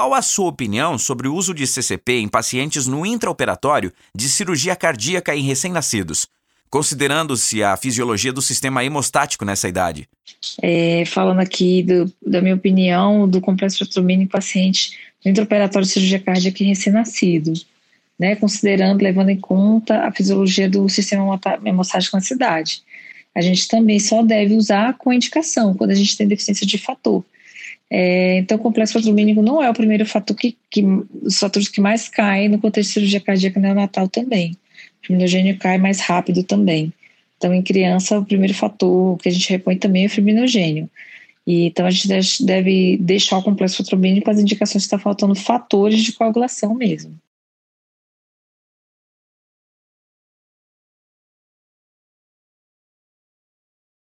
qual a sua opinião sobre o uso de CCP em pacientes no intraoperatório de cirurgia cardíaca em recém-nascidos? considerando-se a fisiologia do sistema hemostático nessa idade? É, falando aqui do, da minha opinião do complexo protomínio em paciente no intraoperatório de cirurgia cardíaca recém-nascido, né, considerando, levando em conta a fisiologia do sistema hemostático na cidade. A gente também só deve usar com indicação, quando a gente tem deficiência de fator. É, então, o complexo protomínico não é o primeiro fator que, que, os fatores que mais caem no contexto de cirurgia cardíaca neonatal também. O fibrinogênio cai mais rápido também. Então, em criança, o primeiro fator que a gente repõe também é o fibrinogênio. E, então, a gente deve deixar o complexo fotobínico com as indicações que está faltando fatores de coagulação mesmo.